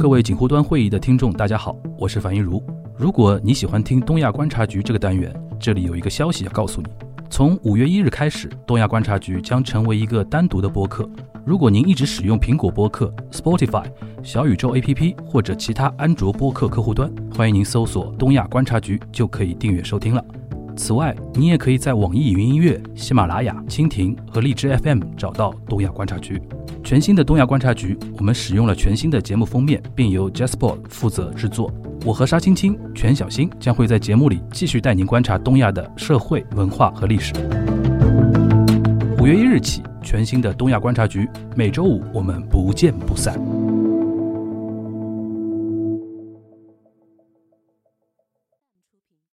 各位锦湖端会议的听众，大家好，我是樊一茹。如果你喜欢听东亚观察局这个单元，这里有一个消息要告诉你：从五月一日开始，东亚观察局将成为一个单独的播客。如果您一直使用苹果播客、Spotify、小宇宙 APP 或者其他安卓播客客户端，欢迎您搜索“东亚观察局”就可以订阅收听了。此外，你也可以在网易云音乐、喜马拉雅、蜻蜓和荔枝 FM 找到东亚观察局。全新的东亚观察局，我们使用了全新的节目封面，并由 Jasper 负责制作。我和沙青青、全小新将会在节目里继续带您观察东亚的社会、文化和历史。五月一日起，全新的东亚观察局，每周五我们不见不散。